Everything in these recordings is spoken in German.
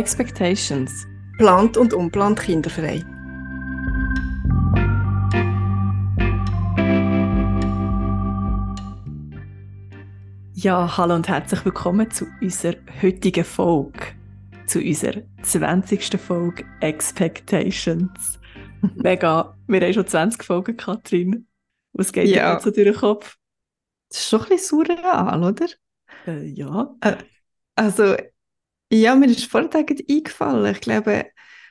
Expectations. Plant und unplant kinderfrei. Ja, hallo und herzlich willkommen zu unserer heutigen Folge. Zu unserer 20. Folge Expectations. Mega, wir haben schon 20 Folgen, Katrin. Was geht Ja. dir jetzt so durch den Kopf? Das ist schon ein bisschen surreal, oder? Äh, ja. Also, ja, mir ist vorhin gerade eingefallen. Ich glaube,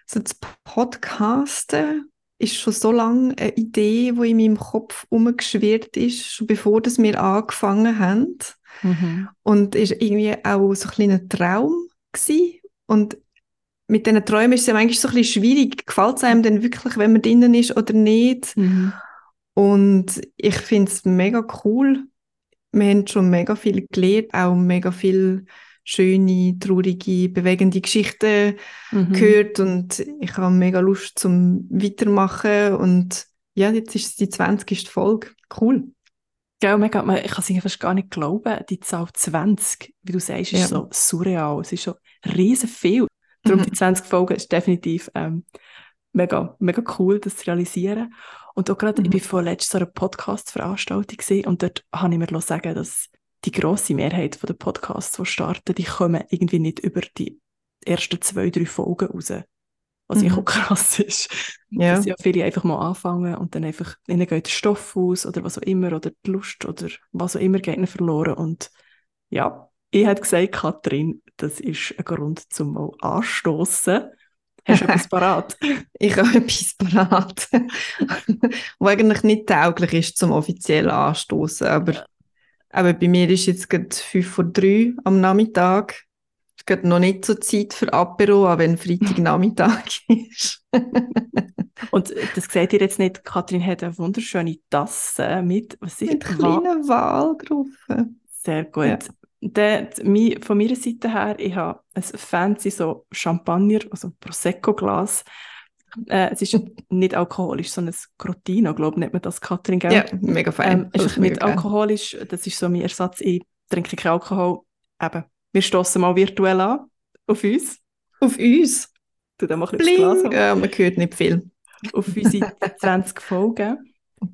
so das Podcasten ist schon so lange eine Idee, die in meinem Kopf umgeschwirrt ist, schon bevor das wir angefangen haben. Mhm. Und ist irgendwie auch so ein kleiner Traum gewesen. Und mit diesen Träumen ist es ja manchmal so ein bisschen schwierig. Gefällt es einem denn wirklich, wenn man drinnen ist oder nicht? Mhm. Und ich finde es mega cool. Wir haben schon mega viel gelernt, auch mega viel schöne, traurige, bewegende Geschichten Mhm. gehört und ich habe mega Lust zum Weitermachen und ja, jetzt ist es die 20. Folge. Cool. Gell, mega, ich kann es fast gar nicht glauben, die Zahl 20, wie du sagst, ist Ja. so surreal. Es ist schon riesen viel. Darum Mhm. die 20 Folgen ist definitiv ähm, mega, mega cool, das zu realisieren. Und auch gerade, ich Mhm. bin vorletzt so einer Podcast-Veranstaltung und dort habe ich mir sagen dass die grosse Mehrheit der Podcasts, die starten, die kommen irgendwie nicht über die ersten zwei, drei Folgen raus. Was Mhm. auch krass ist. Ja. Dass ja viele einfach mal anfangen und dann einfach, ihnen geht der Stoff aus oder was auch immer oder die Lust oder was auch immer geht ihnen verloren. Und ja, ich hätte gesagt, Katrin, das ist ein Grund zum mal anstoßen. Hast du etwas parat? Ich habe etwas parat, was eigentlich nicht tauglich ist zum offiziellen Anstoßen, aber, aber bei mir ist jetzt gerade 5 vor 3 am Nachmittag. Es geht noch nicht so Zeit für Apero, auch wenn Freitagnachmittag ist. Und das seht ihr jetzt nicht, Katrin hat eine wunderschöne Tasse mit, was ist Mit kleinen Wal drauf. Sehr gut. Ja. Der, von meiner Seite her, ich habe ein fancy so Champagner, also Prosecco-Glas. Äh, es ist nicht alkoholisch, sondern ein Crotino, glaube ich, nennt man das, Katrin, gell? Ja, mega fein. Ähm, ist ein nicht geil. alkoholisch, das ist so mein Ersatz. Ich trinke keinen Alkohol. Eben, wir stoßen mal virtuell an auf uns. Auf uns. Tu da aufs Bling. Glas Ja, man hört nicht viel. auf unsere 20 Folgen.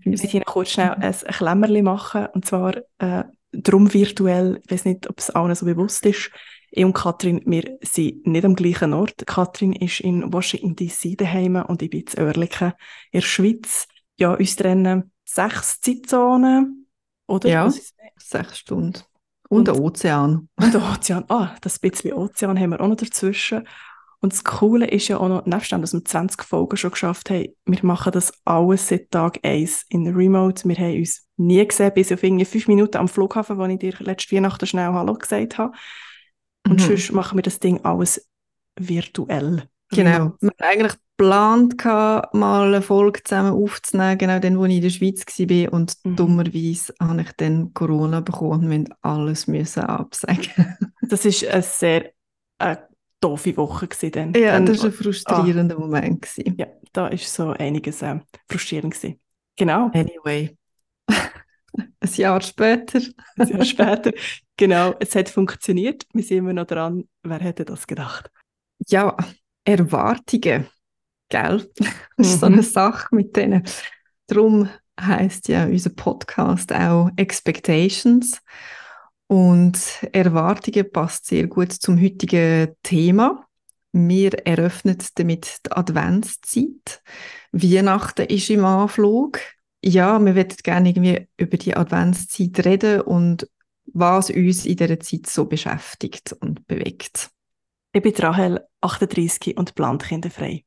Ich möchte Ihnen kurz schnell ein Klemmerli machen, und zwar äh, drum virtuell, ich weiß nicht, ob es allen so bewusst ist, ich und Katrin, wir sind nicht am gleichen Ort. Katrin ist in Washington D.C. daheim und ich bin in Oerlikon in der Schweiz. Ja, uns trennen sechs Zeitzonen, oder? Ja. Sechs Stunden. Und, Und- der Ozean. Und der Ozean, ah, das bisschen Ozean haben wir auch noch dazwischen. Und das Coole ist ja auch noch, nebst dem, dass wir 20 Folgen schon geschafft haben, wir machen das alles seit Tag 1 in Remote. Wir haben uns nie gesehen, bis auf irgendwie fünf Minuten am Flughafen, wo ich dir letzte Weihnachten schnell Hallo gesagt habe. Und Mhm. sonst machen wir das Ding alles virtuell. Genau. Wir haben eigentlich geplant, mal eine Folge zusammen aufzunehmen, genau dann, wo ich in der Schweiz war. Und Mhm. dummerweise habe ich dann Corona bekommen und wir alles müssen absagen. Das war eine sehr äh, doofe Woche gewesen dann. ja, dann, das war ein frustrierender Moment. Gewesen. ja, da ist so einiges äh, frustrierend gewesen. Genau. Anyway. Ein Jahr später. Ein Jahr später. Genau, es hat funktioniert. Wir sind immer noch dran. Wer hätte das gedacht? Ja, Erwartungen. Gell? Das ist so Mhm. eine Sache mit denen. Darum heißt ja unser Podcast auch Expectations. Und Erwartungen passt sehr gut zum heutigen Thema. Wir eröffnen damit die Adventszeit. Weihnachten ist im Anflug. Ja, wir würden gerne irgendwie über die Adventszeit reden und was uns in dieser Zeit so beschäftigt und bewegt. Ich bin Rahel, 38 und plankinderfrei.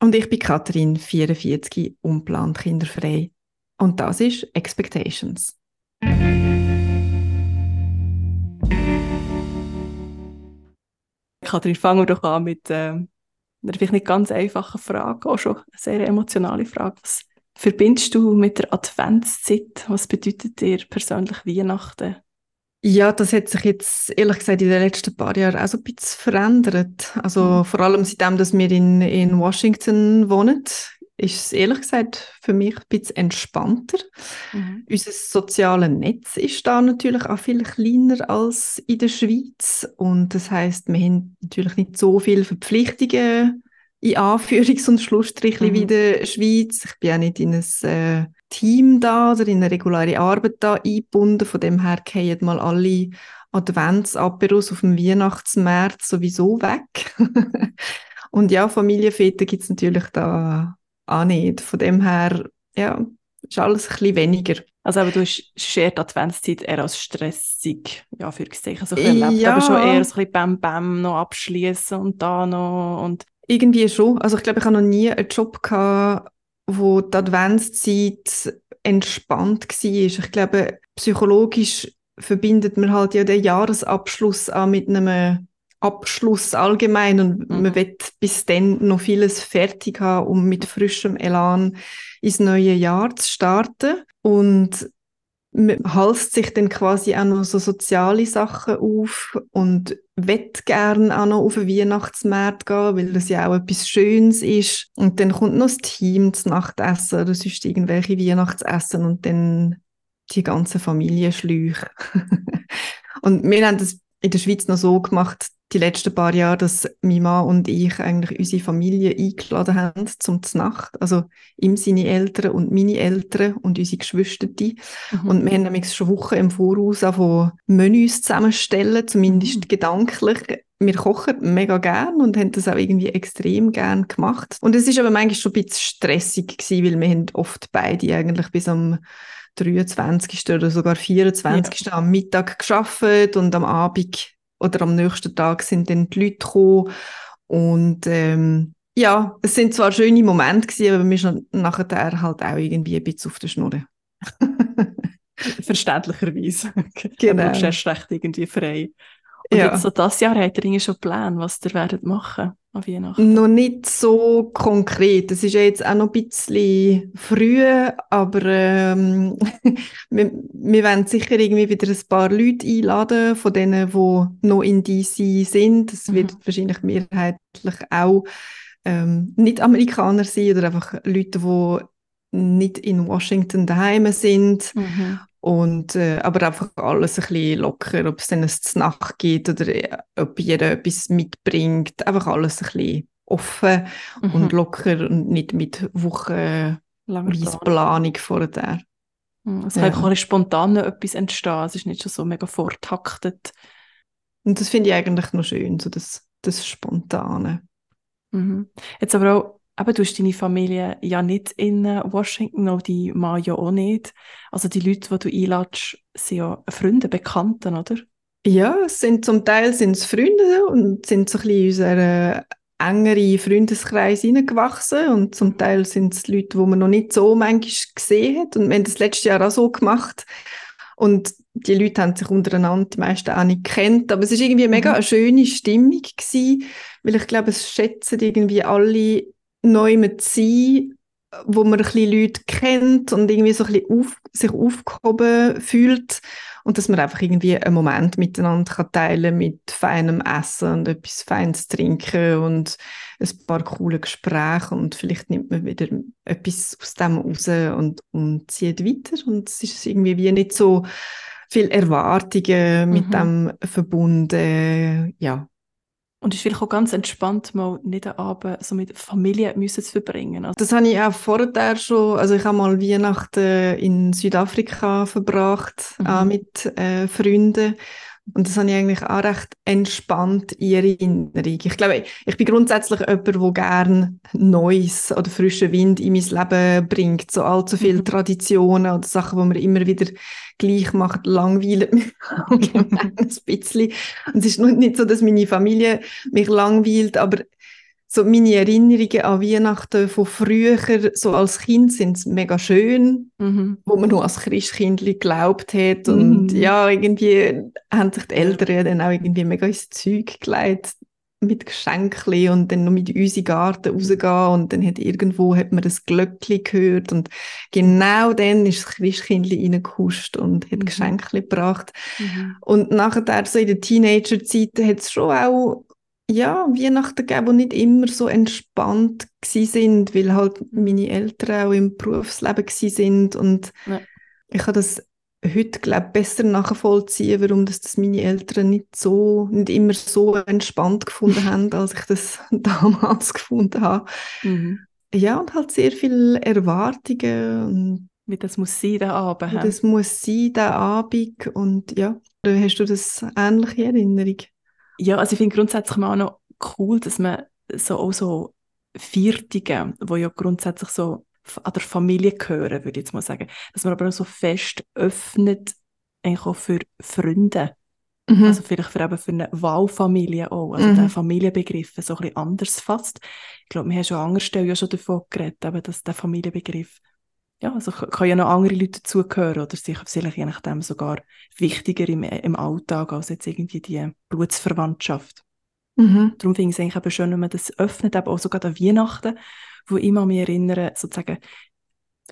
Und ich bin Katrin, 44, unplant kinderfrei. Und das ist Expectations. Kathrin, fangen wir doch an mit ähm, einer vielleicht nicht ganz einfachen Frage, auch schon eine sehr emotionale Frage. Was verbindest du mit der Adventszeit? Was bedeutet dir persönlich Weihnachten? Ja, das hat sich jetzt ehrlich gesagt in den letzten paar Jahren auch so ein bisschen verändert. Also Mhm. vor allem seitdem, dass wir in, in Washington wohnen. ist es ehrlich gesagt für mich ein bisschen entspannter. Mhm. Unser soziales Netz ist da natürlich auch viel kleiner als in der Schweiz und das heißt, wir haben natürlich nicht so viele Verpflichtungen in Anführungs- und Schlussstrichen mhm. wie in der Schweiz. Ich bin auch nicht in ein äh, Team da oder in eine reguläre Arbeit da eingebunden. Von dem her gehen mal alle Adventsaperos auf dem Weihnachtsmärz sowieso weg. und ja, Familienväter gibt es natürlich da auch nicht. Von dem her, ja, ist alles ein bisschen weniger. Also aber du hast die Adventszeit eher als stressig, ja, für Gesehen, so erlebt, ja. aber schon eher so ein bisschen Bam Bam noch abschließen und da noch und irgendwie schon. Also ich glaube, ich habe noch nie einen Job gehabt, wo die Adventszeit entspannt war. Ich glaube, psychologisch verbindet man halt ja den Jahresabschluss auch mit einem Abschluss allgemein und mhm. man wird bis dann noch vieles fertig haben, um mit frischem Elan ins neue Jahr zu starten. Und man halst sich dann quasi auch noch so soziale Sachen auf und wett gern auch noch auf den Weihnachtsmarkt gehen, weil das ja auch etwas Schönes ist. Und dann kommt noch das Team zum Nachtessen oder sonst irgendwelche Weihnachtsessen und dann die ganze Familie Schläuche. und wir haben das in der Schweiz noch so gemacht, die letzten paar Jahre, dass meine Mann und ich eigentlich unsere Familie eingeladen haben zum Znacht. Also ihm seine Eltern und meine Eltern und unsere Geschwister. Mhm. Und wir haben nämlich schon Wochen im Voraus von Menüs zusammenstellen, zumindest mhm. gedanklich. Wir kochen mega gern und haben das auch irgendwie extrem gern gemacht. Und es ist aber manchmal schon ein bisschen stressig gewesen, weil wir haben oft beide eigentlich bis am 23. oder sogar 24. Ja. am Mittag geschafft und am Abend oder am nächsten Tag sind dann die Leute gekommen und ähm, ja, es sind zwar schöne Momente gewesen, aber wir sind nachher halt auch irgendwie ein bisschen auf der Schnur. Verständlicherweise. Genau. Du bist recht irgendwie frei. Und ja. jetzt so das Jahr habt ihr schon Pläne, was ihr werdet machen an Weihnachten? Noch nicht so konkret. Es ist ja jetzt auch noch ein bisschen früh, aber ähm, wir, wir werden sicher irgendwie wieder ein paar Leute einladen, von denen, die noch in DC sind. Es mhm. wird wahrscheinlich mehrheitlich auch ähm, nicht Amerikaner sein oder einfach Leute, die nicht in Washington daheim sind. Mhm. Und, äh, aber einfach alles ein bisschen locker, ob es dann eine Nacht gibt oder äh, ob jeder etwas mitbringt. Einfach alles ein bisschen offen mhm. und locker und nicht mit wochenweise Planung vorher. Mhm. Es kann ja. auch spontan etwas entstehen. Es ist nicht schon so mega vortaktet. Und das finde ich eigentlich noch schön, so das, das Spontane. Mhm. Jetzt aber auch aber du hast deine Familie ja nicht in äh, Washington, auch die Mann ja auch nicht. Also die Leute, die du einladest, sind ja Freunde, Bekannte, oder? Ja, es sind zum Teil sind es Freunde und sind so ein bisschen in unseren engeren Freundeskreis hineingewachsen und zum Teil sind es Leute, die man noch nicht so manchmal gesehen hat und wir haben das letztes Jahr auch so gemacht und die Leute haben sich untereinander die meisten auch nicht kennt, aber es ist irgendwie mega mhm. eine schöne Stimmung gewesen, weil ich glaube, es schätzen irgendwie alle neu mit sein, wo man ein bisschen Leute kennt und irgendwie so ein bisschen auf, sich aufgehoben fühlt und dass man einfach irgendwie einen Moment miteinander kann teilen mit feinem Essen und etwas Feines trinken und ein paar coole Gespräche und vielleicht nimmt man wieder etwas aus dem raus und, und zieht weiter und es ist irgendwie wie nicht so viel Erwartungen mit mhm. dem verbunden, ja, und ist vielleicht auch ganz entspannt, mal nicht einen Abend so mit Familie müssen zu verbringen. Also das habe ich auch vorher schon, also ich habe mal Weihnachten in Südafrika verbracht, mhm. auch mit äh, Freunden. Und das habe ich eigentlich auch recht entspannt in Erinnerung. Ich glaube, ich bin grundsätzlich jemand, der gerne Neues oder frischen Wind in mein Leben bringt. So allzu viele mhm. Traditionen oder Sachen, die man immer wieder gleich macht, langweilen mich ein bisschen. Und es ist nicht so, dass meine Familie mich langweilt, aber so meine Erinnerungen an Weihnachten von früher, so als Kind, sind mega schön, mhm. wo man nur als Christkind geglaubt hat. Und mhm. ja, irgendwie haben sich die Eltern dann auch irgendwie mega ins Zeug gelegt mit Geschenken und dann noch mit uns in den Garten rausgehen und dann hat irgendwo hat man das Glöckchen gehört und genau dann ist das Christkind reingehuscht und hat mhm. Geschenke gebracht. Mhm. Und nachher so in der Teenagerzeit hat es schon auch ja, Weihnachten gegeben, die nicht immer so entspannt sind, weil halt meine Eltern auch im Berufsleben sind und ja. ich habe das heute glaube besser nachvollziehen, warum das, das meine Eltern nicht so, nicht immer so entspannt gefunden haben, als ich das damals gefunden habe. Mhm. Ja, und halt sehr viele Erwartungen wie das muss sein, der Abend. Wie das muss sein, der Abend. Und ja, hast du das ähnliche Erinnerung? Ja, also ich finde grundsätzlich auch noch cool, dass man so auch so Viertige, wo ja grundsätzlich so an der Familie gehören, würde ich jetzt mal sagen, dass man aber auch so fest öffnet, eigentlich auch für Freunde. Mhm. Also vielleicht für, eben für eine Wahlfamilie auch, also mhm. der Familienbegriff so ein bisschen anders fasst. Ich glaube, wir haben schon an anderer Stelle ja schon davon geredet, eben, dass der Familienbegriff ja, also kann ja noch andere Leute dazugehören oder sich vielleicht je nachdem sogar wichtiger im, im Alltag als jetzt irgendwie die Blutsverwandtschaft. Mhm. Darum finde ich es eigentlich eben schön, wenn man das öffnet, eben auch sogar an Weihnachten, wo ich mich erinnere, sozusagen,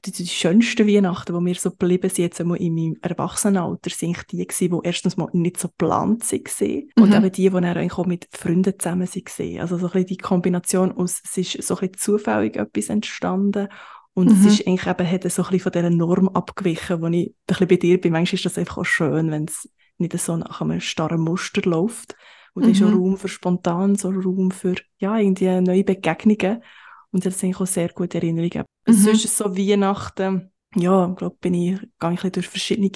die, die schönsten Weihnachten, die mir so geblieben sind, jetzt einmal in meinem Erwachsenenalter, sind die gewesen, die erstens mal nicht so geplant waren mhm. und eben die, die dann eigentlich auch mit Freunden zusammen waren. Also so ein bisschen die Kombination aus, es ist so ein bisschen zufällig etwas entstanden und mhm. es ist eigentlich eben, hat so ein bisschen von dieser Norm abgewichen, wo ich ein bisschen bei dir bin. Manchmal ist das einfach auch schön, wenn es nicht so nach einem starren Muster läuft. Und mhm. da ist auch mhm. Raum für spontan, so Raum für, ja, irgendwie neue Begegnungen. Und das sind auch sehr gute Erinnerungen. Mhm. Sonst so Weihnachten, ja, ich glaube, bin ich, gehe ich durch verschiedene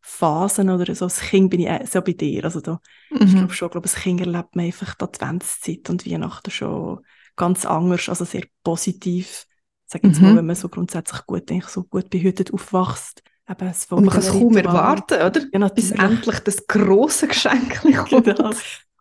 Phasen oder so. Als Kind bin ich so bei dir. Also da, mhm. ich glaube schon, glaube, als Kind erlebt man einfach die Adventszeit und Weihnachten schon ganz anders, also sehr positiv sage jetzt mhm. mal, wenn man so grundsätzlich gut, denke, so gut behütet aufwächst. Eben, es Und man kann es kaum erwarten, oder? Ja, Bis endlich das grosse Geschenk kommt. Genau.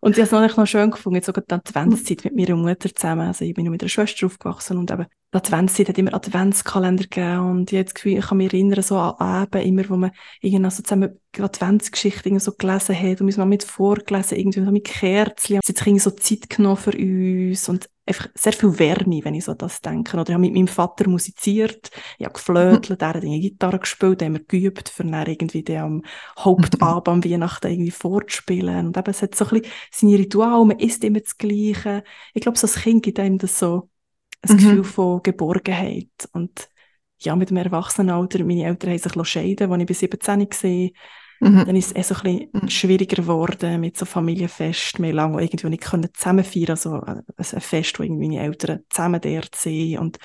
Und ich habe es noch schön gefunden, jetzt sogar die Adventszeit mit meiner Mutter zusammen. Also ich bin nur mit einer Schwester aufgewachsen und eben die Adventszeit hat immer Adventskalender gegeben und das Gefühl, ich kann mich erinnern, so an Abend immer, wo man irgendwie so zusammen Adventsgeschichten so gelesen hat und wir haben mit vorgelesen, irgendwie so mit Kerzen. Es hat sich irgendwie so Zeit genommen für uns und einfach sehr viel Wärme, wenn ich so das denke. Oder ich habe mit meinem Vater musiziert, ich habe geflötelt, er hat eine Gitarre gespielt, haben wir geübt, für dann irgendwie den am Hauptabend am Weihnachten irgendwie vorzuspielen. Und eben, es hat so ein bisschen seine Rituale, man isst immer das Gleiche. Ich glaube, so als Kind gibt einem das so ein mhm. Gefühl von Geborgenheit. Und ja, mit dem Erwachsenenalter, meine Eltern haben sich scheiden, als ich bis 17 war. Mhm. Dann ist es eh so ein bisschen mhm. schwieriger geworden mit so Familienfest. Wir lange irgendwie nicht können zusammen feiern, also ein Fest, wo irgendwie meine Eltern zusammen dort sind und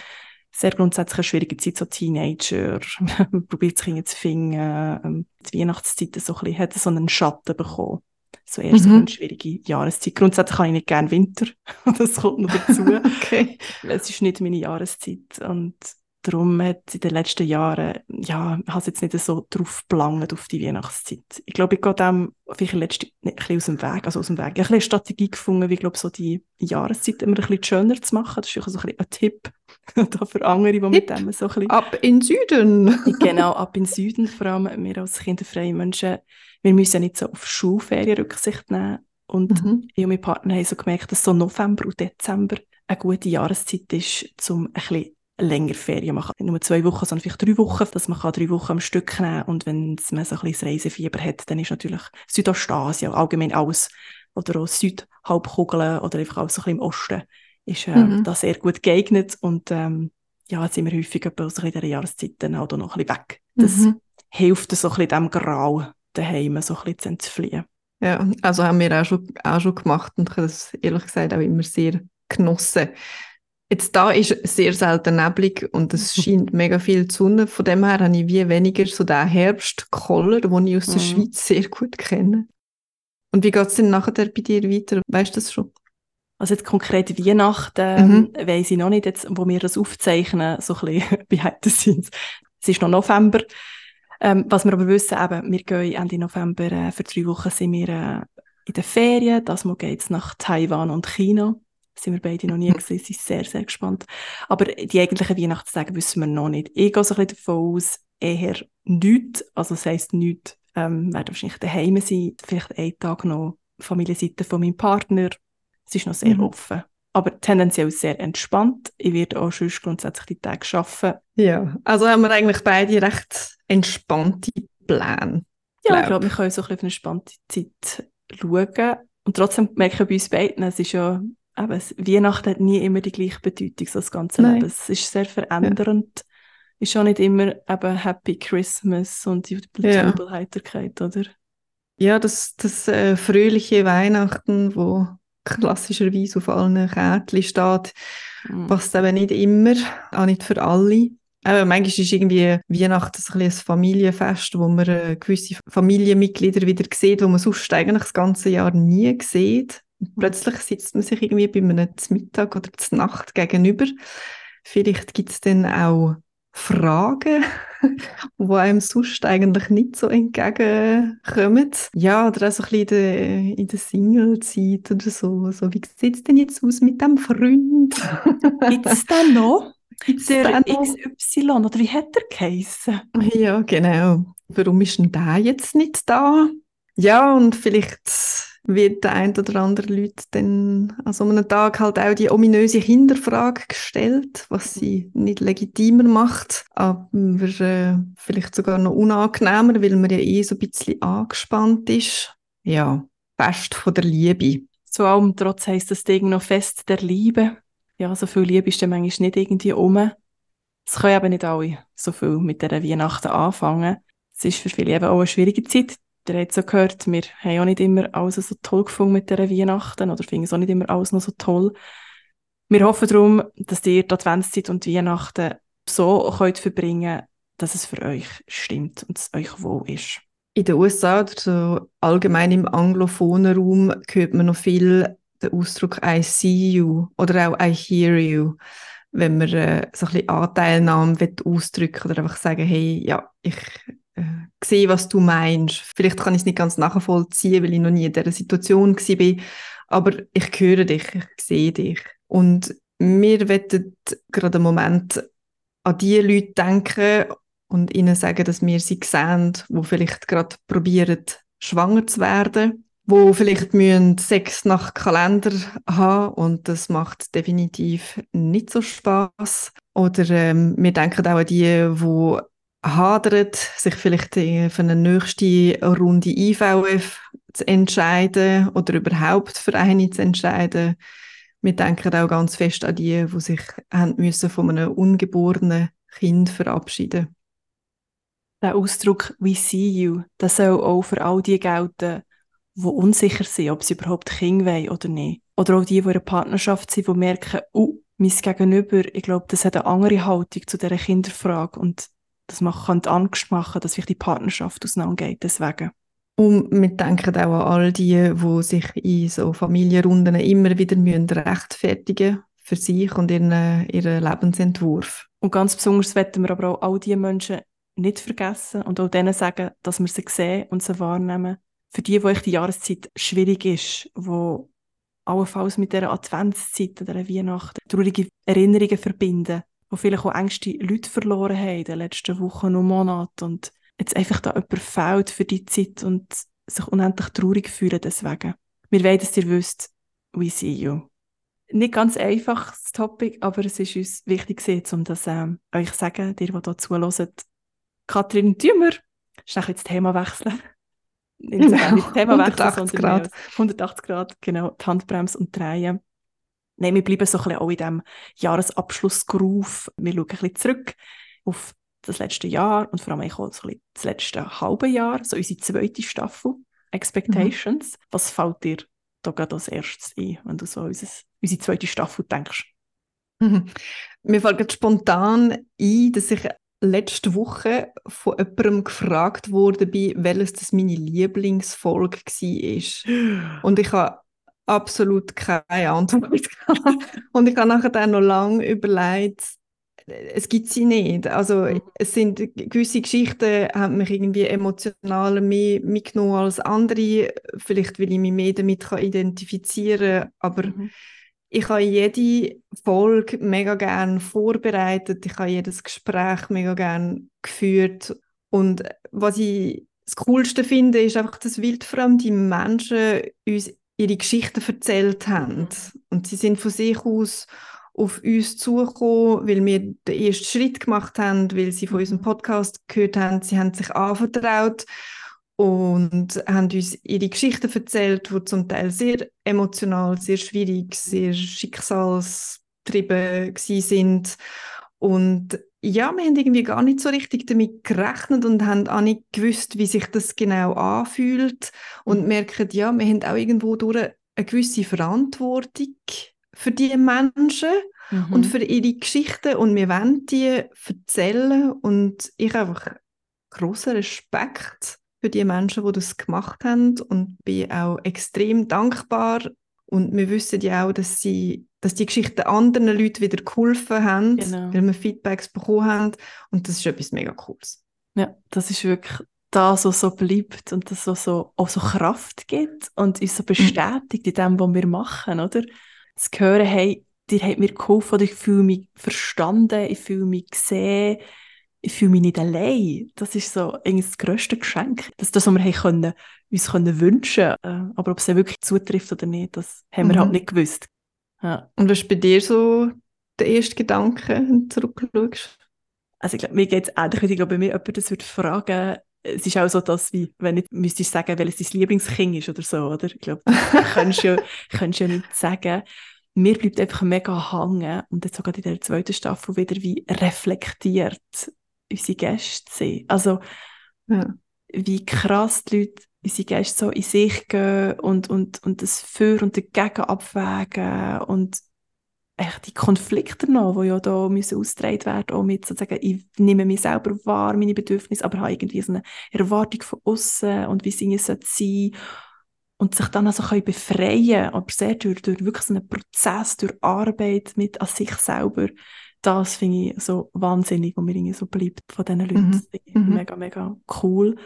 sehr grundsätzlich eine schwierige Zeit, so Teenager, probiert sich zu finden, ähm, die Weihnachtszeit so ein bisschen, hat so einen Schatten bekommen. So erst mhm. so eine schwierige Jahreszeit. Grundsätzlich kann ich nicht gerne Winter, das kommt noch dazu. okay. Es ist nicht meine Jahreszeit und darum hat in den letzten Jahren, ja, ich habe es jetzt nicht so drauf gelangt auf die Weihnachtszeit. Ich glaube, ich gehe dem vielleicht letzte, nicht, ein bisschen aus dem Weg, also aus dem Weg. Ich habe eine Strategie gefunden, wie, glaube so die Jahreszeit immer ein bisschen schöner zu machen. Das ist so ein, bisschen ein Tipp da für andere, die mit dem so ein bisschen... Ab in Süden! genau, ab in Süden. Vor allem wir als kinderfreie Menschen, wir müssen ja nicht so auf Schulferien Rücksicht nehmen. Und mhm. ich und mein Partner haben so gemerkt, dass so November und Dezember eine gute Jahreszeit ist, um ein bisschen länger Ferien machen. Nicht nur zwei Wochen, sondern vielleicht drei Wochen, dass man drei Wochen am Stück nehmen kann. Und wenn man so ein bisschen Reisefieber hat, dann ist natürlich Südostasien, allgemein alles, oder auch Südhalbkugeln oder einfach auch so ein bisschen im Osten, ist äh, mhm. da sehr gut geeignet. Und ähm, ja, jetzt sind wir häufig aus in dieser Jahreszeit dann auch noch ein bisschen weg. Das mhm. hilft so ein bisschen dem Grau daheim so ein bisschen zu entfliehen. Ja, also haben wir auch schon, auch schon gemacht und ich habe das ehrlich gesagt auch immer sehr genossen. Jetzt da ist sehr selten neblig und es scheint mega viel die Sonne. Von dem her habe ich wie weniger so den Herbstkoller, den ich aus der mhm. Schweiz sehr gut kenne. Und wie geht es denn nachher bei dir weiter? Weißt du das schon? Also jetzt konkret Weihnachten mhm. weiss ich noch nicht, jetzt, wo wir das aufzeichnen, so ein bisschen behind the scenes. Es ist noch November. Ähm, was wir aber wissen, eben, wir gehen Ende November, äh, für drei Wochen sind wir äh, in den Ferien. Das Mal geht es nach Taiwan und China sind wir beide noch nie mhm. gesehen, sind sehr, sehr gespannt. Aber die eigentlichen Weihnachtstage wissen wir noch nicht. Ich gehe so ein bisschen davon aus, eher nichts, also das heisst nichts, ähm, werden wahrscheinlich daheim sein, vielleicht einen Tag noch Familienseite von meinem Partner. Es ist noch sehr mhm. offen. Aber tendenziell sehr entspannt. Ich werde auch sonst grundsätzlich die Tage arbeiten. Ja, also haben wir eigentlich beide recht entspannte Pläne. Ja, glaub. ich glaube, wir können so ein bisschen auf eine entspannte Zeit schauen. Und trotzdem merke ich bei uns beiden, es ist ja, eben, Weihnachten hat nie immer die gleiche Bedeutung, so das ganze Nein. Leben. Es ist sehr verändernd. Ist auch nicht immer eben Happy Christmas und die Ja. Jubelheiterkeit, oder? Ja, das, das äh, fröhliche Weihnachten, wo klassischerweise auf allen Kärtchen steht, Mhm. passt eben nicht immer, auch nicht für alle. Aber manchmal ist irgendwie Weihnachten so ein, ein Familienfest, wo man äh, gewisse Familienmitglieder wieder sieht, wo man sonst eigentlich das ganze Jahr nie sieht. Plötzlich sitzt man sich irgendwie bei einem Mittag oder zur Nacht gegenüber. Vielleicht gibt es dann auch Fragen, die einem sonst eigentlich nicht so entgegenkommen. Ja, oder auch so ein bisschen in der, in der Single-Zeit oder so. so. Wie sieht es denn jetzt aus mit dem Freund? Gibt es den noch? Gibt's Der noch? XY, oder wie hat er geheissen? Ja, genau. Warum ist denn der jetzt nicht da? Ja, und vielleicht wird der ein oder andere Leute dann an so einem Tag halt auch die ominöse Hinterfrage gestellt, was sie nicht legitimer macht, aber äh, vielleicht sogar noch unangenehmer, weil man ja eh so ein bisschen angespannt ist. Ja, Fest von der Liebe. Zu allem trotz heisst das Ding noch Fest der Liebe. Ja, so viel Liebe ist dann manchmal nicht irgendwie um. Es können eben nicht alle so viel mit dieser Weihnachten anfangen. Es ist für viele eben auch eine schwierige Zeit. Ihr habt es ja gehört, wir haben auch nicht immer alles so toll gefunden mit dieser Weihnachten oder finden es auch nicht immer alles noch so toll. Wir hoffen darum, dass ihr die Adventszeit und Weihnachten so könnt verbringen dass es für euch stimmt und es euch wohl ist. In den USA oder so allgemein im anglophonen Raum hört man noch viel den Ausdruck I see you oder auch I hear you, wenn man äh, so ein bisschen Anteilnahme will ausdrücken oder einfach sagen, hey, ja, ich äh, sehe, was du meinst. Vielleicht kann ich es nicht ganz nachvollziehen, weil ich noch nie in dieser Situation war, aber ich höre dich, ich sehe dich. Und wir wollen gerade einen Moment an die Leute denken und ihnen sagen, dass wir sie sehen, die vielleicht gerade probieren, schwanger zu werden, wo vielleicht müssen Sex nach Kalender haben und das macht definitiv nicht so Spaß. Oder ähm, wir denken auch an die, die hadern, sich vielleicht äh, für eine nächste Runde IVF zu entscheiden oder überhaupt für eine zu entscheiden. Wir denken auch ganz fest an die, die sich haben müssen von einem ungeborenen Kind verabschieden Der Ausdruck «We see you», das soll auch für all die gelten, die unsicher sind, ob sie überhaupt Kinder wollen oder nicht. Oder auch die, die in einer Partnerschaft sind, die merken, oh, mein Gegenüber, ich glaube, das hat eine andere Haltung zu dieser Kinderfrage und das macht, könnte Angst machen, dass vielleicht die Partnerschaft auseinandergeht deswegen. Und wir denken auch an all die, die sich in so Familienrunden immer wieder müssen rechtfertigen für sich und ihren, ihren Lebensentwurf. Und ganz besonders wollen wir aber auch all diese Menschen nicht vergessen und auch denen sagen, dass wir sie sehen und sie wahrnehmen. Für die, wo die Jahreszeit schwierig ist, wo allenfalls mit dieser Adventszeit, dieser Weihnachten, traurige Erinnerungen verbinden, wo vielleicht auch Ängste Leute verloren haben in den letzten Wochen und Monaten und jetzt einfach da jemand fehlt für die Zeit und sich unendlich traurig fühlen deswegen. Wir wollen, dass ihr wisst, we see you. Nicht ganz einfaches Topic, aber es ist uns wichtig gewesen, um das ähm, euch zu sagen, dir, die hier zuhören. Katrin Thümer, schnell das Thema wechseln. Nicht so Genau, das Thema wechseln, 180 sondern Grad. mehr als 180 Grad, genau, die Handbremse und drehen. Nein, wir bleiben so ein bisschen auch in diesem Jahresabschlussgroove. Wir schauen ein bisschen zurück auf das letzte Jahr und vor allem auch so ein bisschen das letzte halbe Jahr, so unsere zweite Staffel, Expectations. Was fällt dir da gerade als erstes ein, wenn du so unser, unsere zweite Staffel denkst? Mhm. Mir fällt spontan ein, dass ich letzte Woche von jemandem gefragt wurde, welches das meine Lieblingsfolge war. Und ich habe absolut keine Antwort. Und ich habe nachher dann noch lange überlegt, es gibt sie nicht. Also es sind gewisse Geschichten haben mich irgendwie emotional mehr mitgenommen als andere. Vielleicht, weil ich mich mehr damit kann identifizieren kann. Aber Mhm. ich habe jede Folge mega gern vorbereitet. Ich habe jedes Gespräch mega gern geführt. Und was ich das Coolste finde, ist einfach, dass wildfremde Menschen uns ihre Geschichten erzählt haben. Und sie sind von sich aus auf uns zugekommen, weil wir den ersten Schritt gemacht haben, weil sie von unserem Podcast gehört haben. Sie haben sich anvertraut und haben uns ihre Geschichten erzählt, die zum Teil sehr emotional, sehr schwierig, sehr schicksalstrieben sind. Und ja, wir haben irgendwie gar nicht so richtig damit gerechnet und haben auch nicht gewusst, wie sich das genau anfühlt. Und mhm. merken, ja, wir haben auch irgendwo durch eine gewisse Verantwortung für die Menschen mhm. und für ihre Geschichten und wir wollen die erzählen. Und ich habe einfach großen Respekt für die Menschen, die das gemacht haben. Und bin auch extrem dankbar. Und wir wissen ja auch, dass sie dass die Geschichten anderen Leuten wieder geholfen haben, genau. weil wir Feedbacks bekommen haben. Und das ist etwas mega Cooles. Ja, das ist wirklich das, was so bleibt und das, was so, auch so Kraft gibt und uns so mhm. bestätigt in dem, was wir machen, oder? Zu hören, hey, dir hat mir geholfen oder ich fühle mich verstanden, ich fühle mich gesehen, ich fühle mich nicht allein. Das ist so eigentlich das grösste Geschenk. Das ist das, was wir können, uns können wünschen können. Äh, aber ob es wirklich zutrifft oder nicht, das haben wir halt mhm. halt nicht gewusst. Ja. Und was ist bei dir so der erste Gedanke, wenn du zurückschaust? Also ich glaube, mir geht es ähnlich, ich glaube, bei mir jemand das würde fragen, es ist auch so, dass wie, wenn ich müsstest sagen, welches dein Lieblingskind ist oder so, oder? Ich glaube, das kannst du ja, kannst ja nicht sagen. Mir bleibt einfach mega hängen und jetzt sogar in der zweiten Staffel wieder wie reflektiert unsere Gäste sind. Also, ja. wie krass die Leute unsere Gäste so in sich gehen und, und, und das Für und dagegen abwägen und echt die Konflikte noch, die ja da müssen ausgetragen werden, auch mit sozusagen, ich nehme mich selber wahr, meine Bedürfnisse, aber habe irgendwie so eine Erwartung von außen und wie sie es sein sollte und sich dann also können befreien aber sehr durch, durch wirklich so einen Prozess, durch Arbeit mit an sich selber, das finde ich so wahnsinnig, und mir irgendwie so bleibt von diesen Leuten. Mhm. Mhm. mega, mega cool.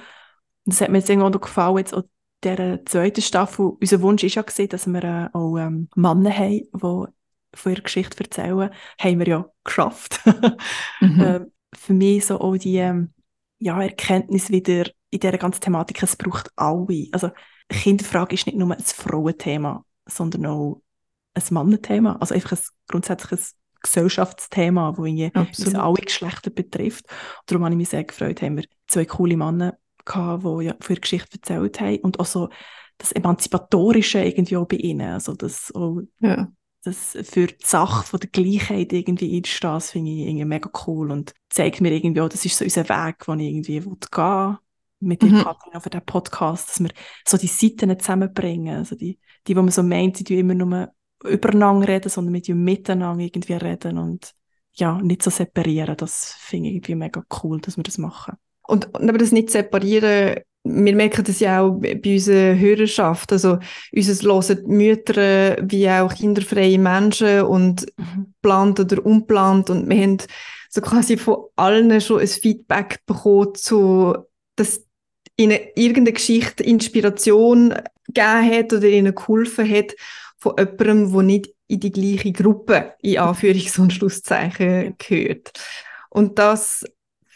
Das hat mir jetzt irgendwann noch gefallen, jetzt auch dieser zweiten Staffel. Unser Wunsch ist ja gesehen, dass wir äh, auch ähm, Männer haben, die von ihrer Geschichte erzählen. Haben wir ja geschafft. mhm. äh, für mich so auch die ähm, ja, Erkenntnis wieder in dieser ganzen Thematik, es braucht alle. Also Kinderfrage ist nicht nur ein Frauenthema, sondern auch ein Mannenthema. Also einfach ein grundsätzliches Gesellschaftsthema, das alle Geschlechter betrifft. Und darum habe ich mich sehr gefreut, haben wir zwei coole Männer gehabt, die ja für ihre Geschichte erzählt haben und auch so das Emanzipatorische irgendwie auch bei ihnen, also das auch, ja. das für die Sache von der Gleichheit irgendwie einzustehen, das finde ich irgendwie mega cool und zeigt mir irgendwie auch, das ist so unser Weg, den ich irgendwie gehen will mit dir, mhm. Katrin, für Podcast, dass wir so die Seiten zusammenbringen, also die, die, wo man so meint, die immer nur übereinander reden, sondern mit ihm miteinander irgendwie reden und ja, nicht so separieren, das finde ich irgendwie mega cool, dass wir das machen. Und, und aber das nicht separieren, wir merken das ja auch bei unserer Hörerschaft. Also, uns hören Mütter wie auch kinderfreie Menschen und mhm. plant oder unplant. Und wir haben so quasi von allen schon ein Feedback bekommen, zu, dass ihnen irgendeine Geschichte Inspiration gegeben hat oder ihnen geholfen hat von jemandem, der nicht in die gleiche Gruppe, in Anführungs- und Schlusszeichen, gehört. Und das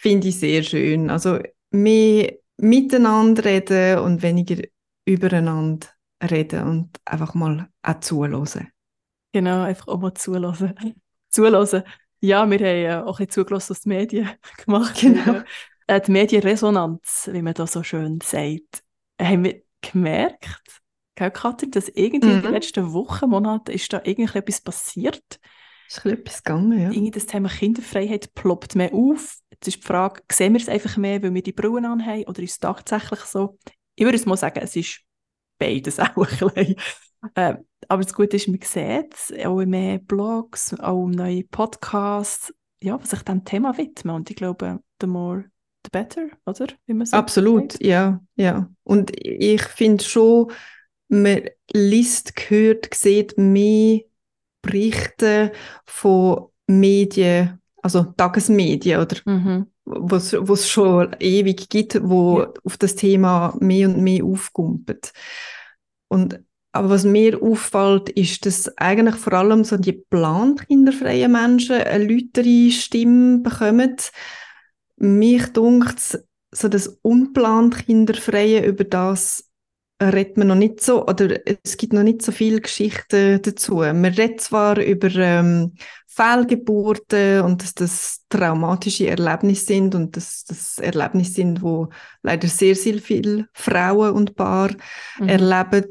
finde ich sehr schön. Also mehr miteinander reden und weniger übereinander reden und einfach mal auch zuhören. Genau, einfach auch mal zuhören. zuhören. Ja, wir haben ja auch ein bisschen zugelassen, was die Medien gemacht Genau. Äh, die Medienresonanz, wie man da so schön sagt, haben wir gemerkt, gell, Katrin, dass irgendwie mhm. in den mhm. letzten Wochen, Monaten ist da irgendwie etwas passiert ist etwas gegangen, ja. Irgendwie das Thema Kinderfreiheit ploppt mehr auf. Jetzt ist die Frage, sehen wir es einfach mehr, weil wir die Brillen anhaben, oder ist es tatsächlich so? Ich würde es mal sagen, es ist beides auch ein bisschen. Äh, aber das Gute ist, man sieht es, auch in mehr Blogs, auch in neue Podcasts, ja, was sich dem Thema widmen. Und ich glaube, the more, the better, oder? So Absolut, sagt. ja, ja. Und ich finde schon, man liest, hört, sieht mehr Berichte von Medien, also Tagesmedien oder mhm. was es schon ewig gibt, wo ja. auf das Thema mehr und mehr aufkumpelt. Und aber was mir auffällt, ist, dass eigentlich vor allem so die plant kinderfreien Menschen eine lautere Stimme bekommen. Mich dunkt so das unplant kinderfreie über das redet man noch nicht so, oder es gibt noch nicht so viele Geschichten dazu. Man redet zwar über ähm, Fehlgeburten und dass das traumatische Erlebnisse sind und dass das Erlebnisse sind, wo leider sehr, sehr viele Frauen und Paar mhm. erleben.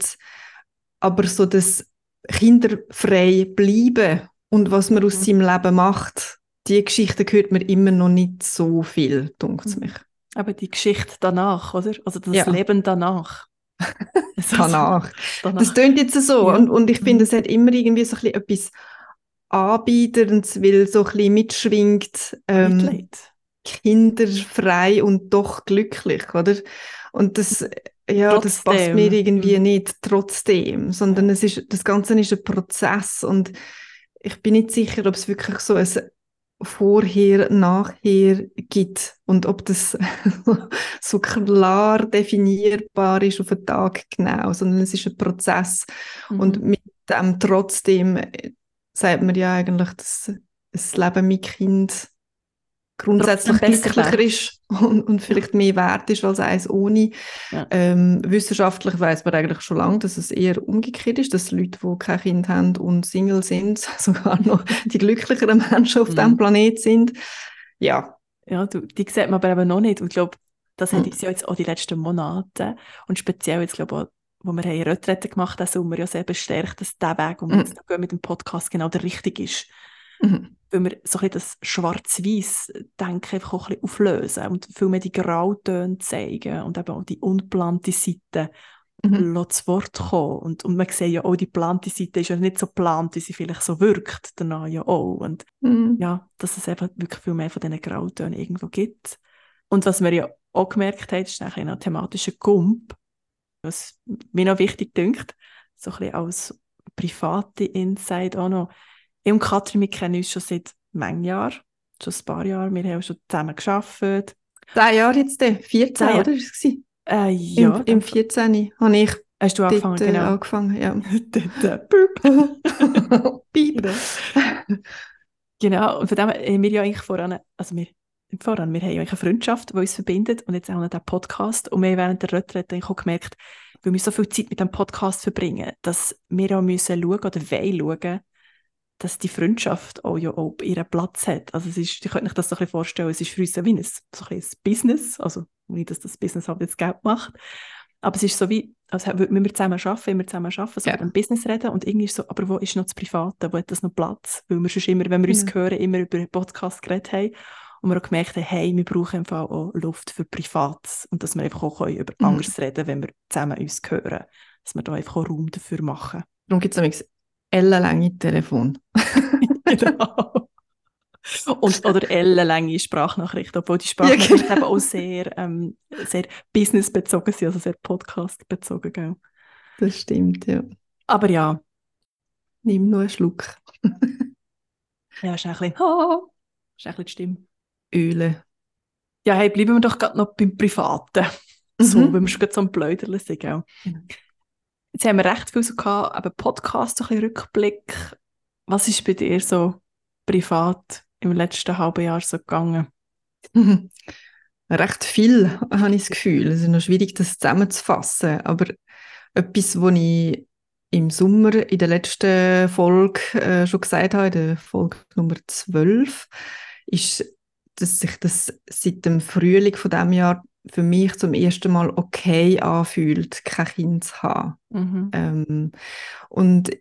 Aber so das kinderfrei bleiben und was man aus mhm. seinem Leben macht, die Geschichte hört man immer noch nicht so viel, denkt es mhm. mich. Aber die Geschichte danach, oder? Also das ja. Leben danach. Danach. danach. Das klingt jetzt so. Ja. Und, und ich finde, mhm. es hat immer irgendwie so ein bisschen etwas Anbietendes, weil so ein bisschen mitschwingt. Ähm, kinderfrei und doch glücklich, oder? Und das, ja, trotzdem. das passt mir irgendwie mhm. nicht trotzdem, sondern es ist, das Ganze ist ein Prozess und ich bin nicht sicher, ob es wirklich so ein Vorher, Nachher gibt und ob das so klar definierbar ist auf einen Tag genau, sondern es ist ein Prozess mhm. und mit dem trotzdem sagt man ja eigentlich, dass das Leben mit Kind grundsätzlich glücklicher ist und, und, vielleicht mehr wert ist als eins ohne. Ja. Ähm, wissenschaftlich weiß man eigentlich schon lange, dass es eher umgekehrt ist, dass Leute, die kein Kind haben und Single sind, sogar noch die glücklicheren Menschen auf mhm. diesem Planet sind. Ja. Ja, du, die sieht man aber eben noch nicht. Und ich glaube, das mhm. hat uns ja jetzt auch die letzten Monate und speziell jetzt, glaube ich, auch wo wir haben Retrette gemacht haben, Sommer ja sehr bestärkt, dass der Weg, wir mhm. jetzt gehen mit dem Podcast, genau der richtige ist. Mhm weil wir so ein das Schwarz-Weiß-Denken einfach auch ein bisschen auflösen und viel mehr die Grautöne zeigen und eben auch die unplante Seite mhm. zu Wort kommen. Und, und man sieht ja auch, die plante Seite ist ja nicht so plant, wie sie vielleicht so wirkt, danach ja auch. Und mhm. ja, dass es eben wirklich viel mehr von diesen Grautönen irgendwo gibt. Und was wir ja auch gemerkt haben, ist ein thematischer Gump, was mir noch wichtig dünkt, so ein bisschen als private Insight auch noch, ich und Katrin, wir kennen uns schon seit manchen Jahren, schon ein paar Jahren. Wir haben schon zusammen gearbeitet. Zehn Jahre jetzt, 14, Zehn oder? Ist es äh, ja. Im, im 14. habe ich Hast du angefangen, dort, äh, genau. angefangen, ja. dort, Piep. genau, und von dem haben wir ja eigentlich voran, also wir, voran, wir haben ja eigentlich eine Freundschaft, die uns verbindet und jetzt auch noch den Podcast und wir haben während der Retrette auch gemerkt, weil wir so viel Zeit mit dem Podcast verbringen, dass wir auch müssen schauen oder wollen schauen, dass die Freundschaft auch, ja auch ihren Platz hat. Also es ist, ich könnte mir das so ein bisschen vorstellen, es ist für uns wie ein, so ein, ein Business, also nicht, dass das Business halt jetzt Geld macht, aber es ist so wie, als würden wir zusammen arbeiten, wenn wir zusammen arbeiten, so ja. mit dem Business reden und irgendwie ist so, aber wo ist noch das Private, wo hat das noch Platz? Weil wir schon immer, wenn wir uns ja. hören, immer über den Podcast geredet haben und wir auch gemerkt haben, hey, wir brauchen im Fall auch Luft für Privates und dass wir einfach auch über mhm. anderes reden wenn wir zusammen uns hören. Dass wir da einfach auch Raum dafür machen. Darum gibt es ellenlange Telefon. genau. Und, oder ellenlange Sprachnachrichten, obwohl die Sprachnachrichten ja, genau. eben auch sehr, ähm, sehr businessbezogen sind, also sehr podcastbezogen. Gell? Das stimmt, ja. Aber ja. Nimm nur einen Schluck. ja, ist ein bisschen, oh, ist ein bisschen die Stimme. Öle. Ja, hey, bleiben wir doch gerade noch beim Privaten. Mhm. So, wenn wir schon so ein Blöderle sind, gell? Genau. Jetzt haben wir recht viel so gehabt, aber Podcast, so ein bisschen Rückblick. Was ist bei dir so privat im letzten halben Jahr so gegangen? recht viel, habe ich das Gefühl. Es ist noch schwierig, das zusammenzufassen. Aber etwas, was ich im Sommer in der letzten Folge äh, schon gesagt habe, in der Folge Nummer 12, ist, dass sich das seit dem Frühling von diesem Jahr für mich zum ersten Mal okay anfühlt, kein Kind zu haben. Mhm. Ähm, und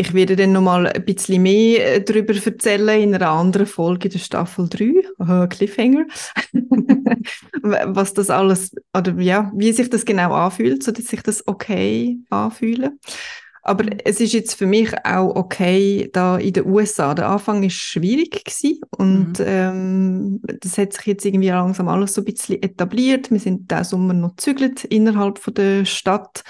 ich werde dann noch mal ein bisschen mehr äh, darüber erzählen in einer anderen Folge der Staffel 3, Cliffhanger, was das alles, oder ja, wie sich das genau anfühlt, so dass sich das okay anfühlt. Aber es ist jetzt für mich auch okay, da in den USA. Der Anfang ist schwierig gewesen und mhm. ähm, das hat sich jetzt irgendwie langsam alles so ein bisschen etabliert. Wir sind diesen Sommer noch zügelt innerhalb von der Stadt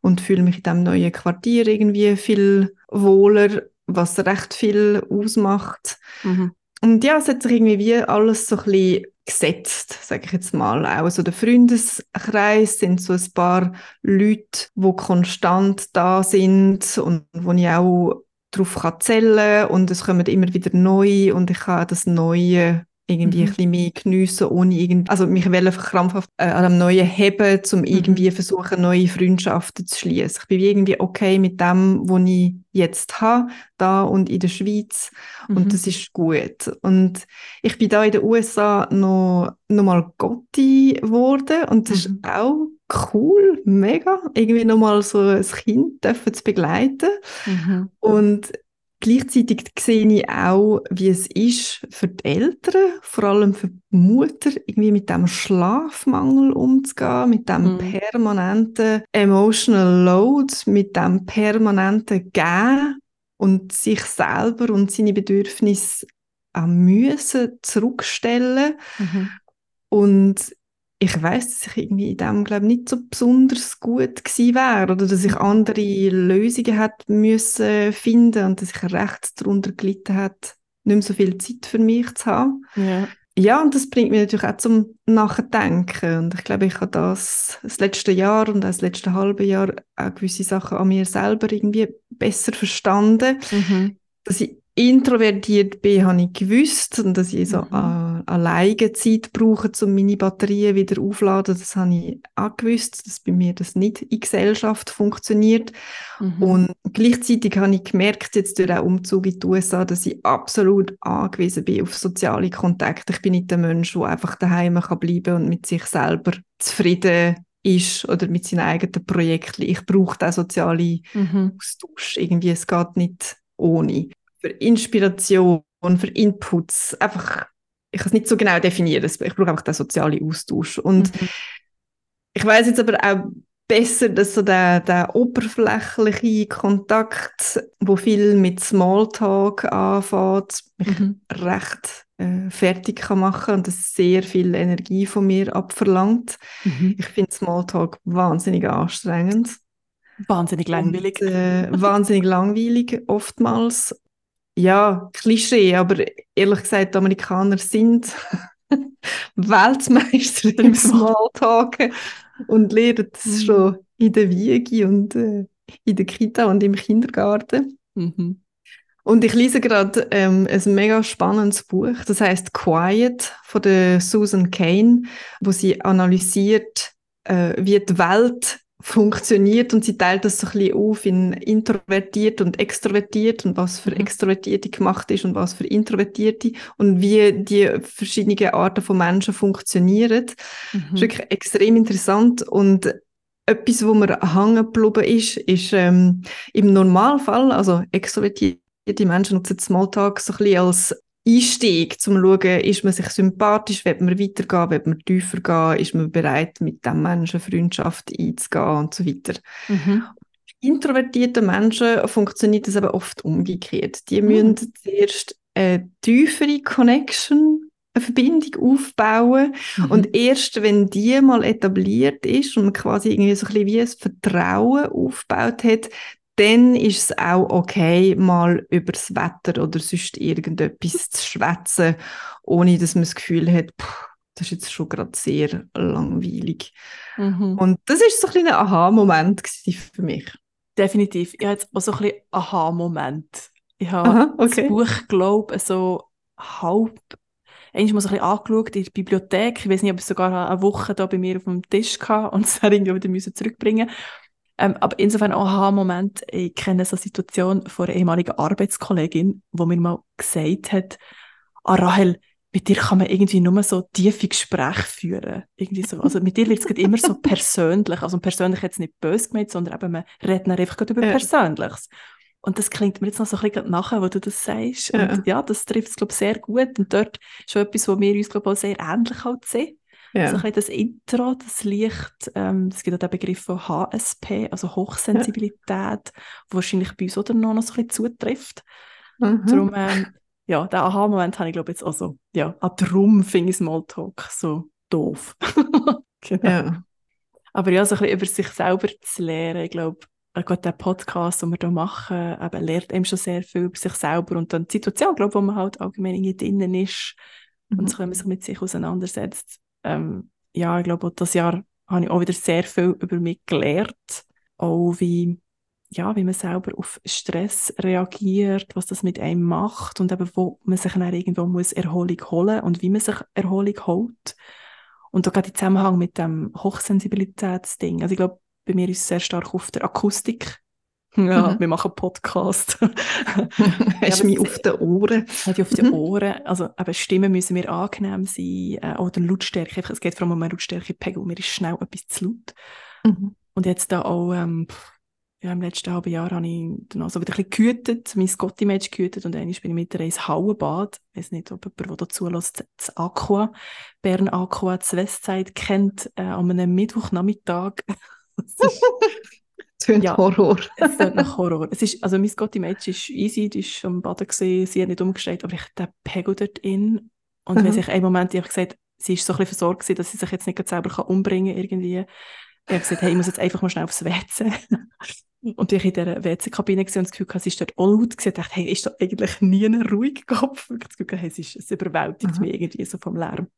und fühle mich in diesem neuen Quartier irgendwie viel wohler, was recht viel ausmacht. Mhm. Und ja, es hat sich irgendwie wie alles so ein bisschen gesetzt, sage ich jetzt mal. Auch so der Freundeskreis sind so ein paar Leute, wo konstant da sind und wo ich auch darauf kann zählen und es kommen immer wieder neu und ich kann das Neue irgendwie Mhm. ein bisschen mehr geniessen, ohne irgendwie, also mich wollen krampfhaft äh, an einem neuen heben, um irgendwie versuchen, neue Freundschaften zu schließen. Ich bin wie irgendwie okay mit dem, was ich jetzt habe, da und in der Schweiz Mhm. und das ist gut. Und ich bin da in den USA noch, noch mal Gotti geworden und das Mhm. ist auch cool, mega, irgendwie noch mal so ein Kind dürfen zu begleiten. Mhm. Und gleichzeitig sehe ich auch, wie es ist für die Eltern, vor allem für die Mutter, irgendwie mit dem Schlafmangel umzugehen, mit dem Mhm. permanenten emotional load, mit dem permanenten Gehen und sich selber und seine Bedürfnisse am müssen zurückstellen. Mhm. Und ich weiß, dass ich irgendwie in dem glaube nicht so besonders gut gewesen wäre oder dass ich andere Lösungen hätte müssen finden und dass ich recht darunter gelitten hat, nicht mehr so viel Zeit für mich zu haben. Ja. Ja, und das bringt mich natürlich auch zum Nachdenken. Und ich glaube, ich habe das, das letzte Jahr und auch das letzte halbe Jahr auch gewisse Sachen an mir selber irgendwie besser verstanden. Mhm. Dass ich introvertiert bin, habe ich gewusst und dass ich so Mhm. alleine Zeit brauche, um meine Batterien wieder aufzuladen, das habe ich auch gewusst, dass bei mir das nicht in Gesellschaft funktioniert. Mhm. Und gleichzeitig habe ich gemerkt, jetzt durch den Umzug in die USA, dass ich absolut angewiesen bin auf soziale Kontakte. Ich bin nicht der Mensch, der einfach daheim kann bleiben und mit sich selber zufrieden ist oder mit seinen eigenen Projekten. Ich brauche den sozialen Mhm. Austausch. Irgendwie, es geht nicht ohne. Für Inspiration, für Inputs, einfach, ich kann es nicht so genau definieren. Ich brauche einfach den sozialen Austausch. Und Mhm. ich weiß jetzt aber auch besser, dass so der, der oberflächliche Kontakt, wo viel mit Smalltalk anfängt, mich Mhm. recht äh, fertig kann machen und das sehr viel Energie von mir abverlangt. Mhm. Ich finde Smalltalk wahnsinnig anstrengend. Wahnsinnig langweilig. Und, äh, wahnsinnig langweilig oftmals. Ja, Klischee, aber ehrlich gesagt, Amerikaner sind Weltmeister im Im Small- Smalltalken und lernen das Mhm. schon in der Wiege und äh, in der Kita und im Kindergarten. Mhm. Und ich lese gerade ähm, ein mega spannendes Buch, das heißt Quiet von der Susan Kane, wo sie analysiert, äh, wie die Welt funktioniert und sie teilt das so ein bisschen auf in introvertiert und extrovertiert und was für Mhm. Extrovertierte gemacht ist und was für Introvertierte und wie die verschiedenen Arten von Menschen funktionieren. Das ist Mhm. wirklich extrem interessant und etwas, wo mir hängen geblieben ist, ist ähm, im Normalfall, also extrovertierte Menschen nutzen Smalltalk so ein bisschen als Einstieg, zum zu schauen, ist man sich sympathisch, will man weitergehen, will man tiefer gehen, ist man bereit, mit dem Menschen Freundschaft einzugehen und so weiter. Mhm. Introvertierte Menschen funktioniert das aber oft umgekehrt. Die Mhm. müssen zuerst eine tiefere Connection, eine Verbindung aufbauen Mhm. und erst wenn die mal etabliert ist und man quasi irgendwie so ein bisschen wie ein Vertrauen aufgebaut hat, dann ist es auch okay, mal über das Wetter oder sonst irgendetwas zu schwätzen, ohne dass man das Gefühl hat, pff, das ist jetzt schon gerade sehr langweilig. Mhm. Und das ist so ein kleiner Aha-Moment für mich. Definitiv. Ich habe jetzt auch so ein bisschen Aha-Moment. Ich habe Aha, okay. das Buch, glaube ich, so halb, einmal so ein bisschen angeschaut in der Bibliothek. Ich weiß nicht, ob ich es sogar eine Woche da bei mir auf dem Tisch hatte und es dann irgendwie wieder zurückbringen ähm, Aber insofern Aha-Moment. Ich kenne so eine Situation von einer ehemaligen Arbeitskollegin, wo mir mal gesagt hat, ah, Rahel, mit dir kann man irgendwie nur so tiefe Gespräche führen. Irgendwie so. Also mit dir wird es immer so persönlich. Also persönlich jetzt nicht böse gemeint, sondern eben man redet dann einfach über Ja. Persönliches. Und das klingt mir jetzt noch so ein bisschen nachher, wo du das sagst. Ja. Und ja, das trifft es, glaube ich, sehr gut. Und dort ist schon etwas, wo wir uns, glaube ich, auch sehr ähnlich halt sehen. So ein Ja. bisschen das Intro, das Licht, ähm, es gibt auch den Begriff von HSP, also Hochsensibilität, wo wahrscheinlich bei uns oder noch, noch so ein bisschen zutrifft. Mhm. Darum, ähm, ja, den Aha-Moment habe ich, glaube ich, jetzt auch so, ja, ah, darum finde ich Smalltalk so doof. genau. Ja. Aber ja, so ein bisschen über sich selber zu lernen, ich glaube, äh, gerade der Podcast, den wir hier machen, eben, lernt einem schon sehr viel über sich selber und dann die Situation, glaube ich, wo man halt allgemein irgendwie drinnen ist und Mhm. so, wenn man sich mit sich auseinandersetzt. Ähm, ja, ich glaube, dieses Jahr habe ich auch wieder sehr viel über mich gelernt, auch wie, ja, wie man selber auf Stress reagiert, was das mit einem macht und eben, wo man sich dann irgendwo muss Erholung holen und wie man sich Erholung holt. Und da geht der Zusammenhang mit dem Hochsensibilitätsding. Also ich glaube, bei mir ist es sehr stark auf der Akustik. Ja, mhm. wir machen Podcast. Hast du mich auf den Ohren? Hat auf den Ohren. Also eben Stimmen müssen mir angenehm sein. Äh, oder Lautstärke. Es geht vor allem um einen Lautstärkepegel. Mir ist schnell etwas zu laut. Mhm. Und jetzt da auch, ähm, ja, im letzten halben Jahr habe ich dann also wieder ein bisschen gehütet, mein Scotty-Match gehütet und einmal bin ich mit ins Hallenbad. Ich weiß nicht, ob jemand, der dazu lässt, das Aqua, Bern Aqua, das Westside kennt, äh, an einem Mittwochnachmittag. Tönt ja, Horror. es tönt nach Horror. Es ist, also mein Scotty-Match ist easy, die ist am Baden gesehen, sie hat nicht umgestellt, aber ich der Pegel dort in und mhm. wenn sich einen Moment, ich habe gesagt, sie ist so ein bisschen versorgt dass sie sich jetzt nicht selber umbringen kann irgendwie. Ich habe gesagt, hey, ich muss jetzt einfach mal schnell aufs WC. Und ich in dieser WC-Kabine gesehen und das Gefühl hatte, sie ist dort auch laut gesehen, dachte, hey, ist da eigentlich nie ein ruhiger Kopf? Ich das Gefühl, hey, es, ist, es überwältigt mhm. mich irgendwie so vom Lärm.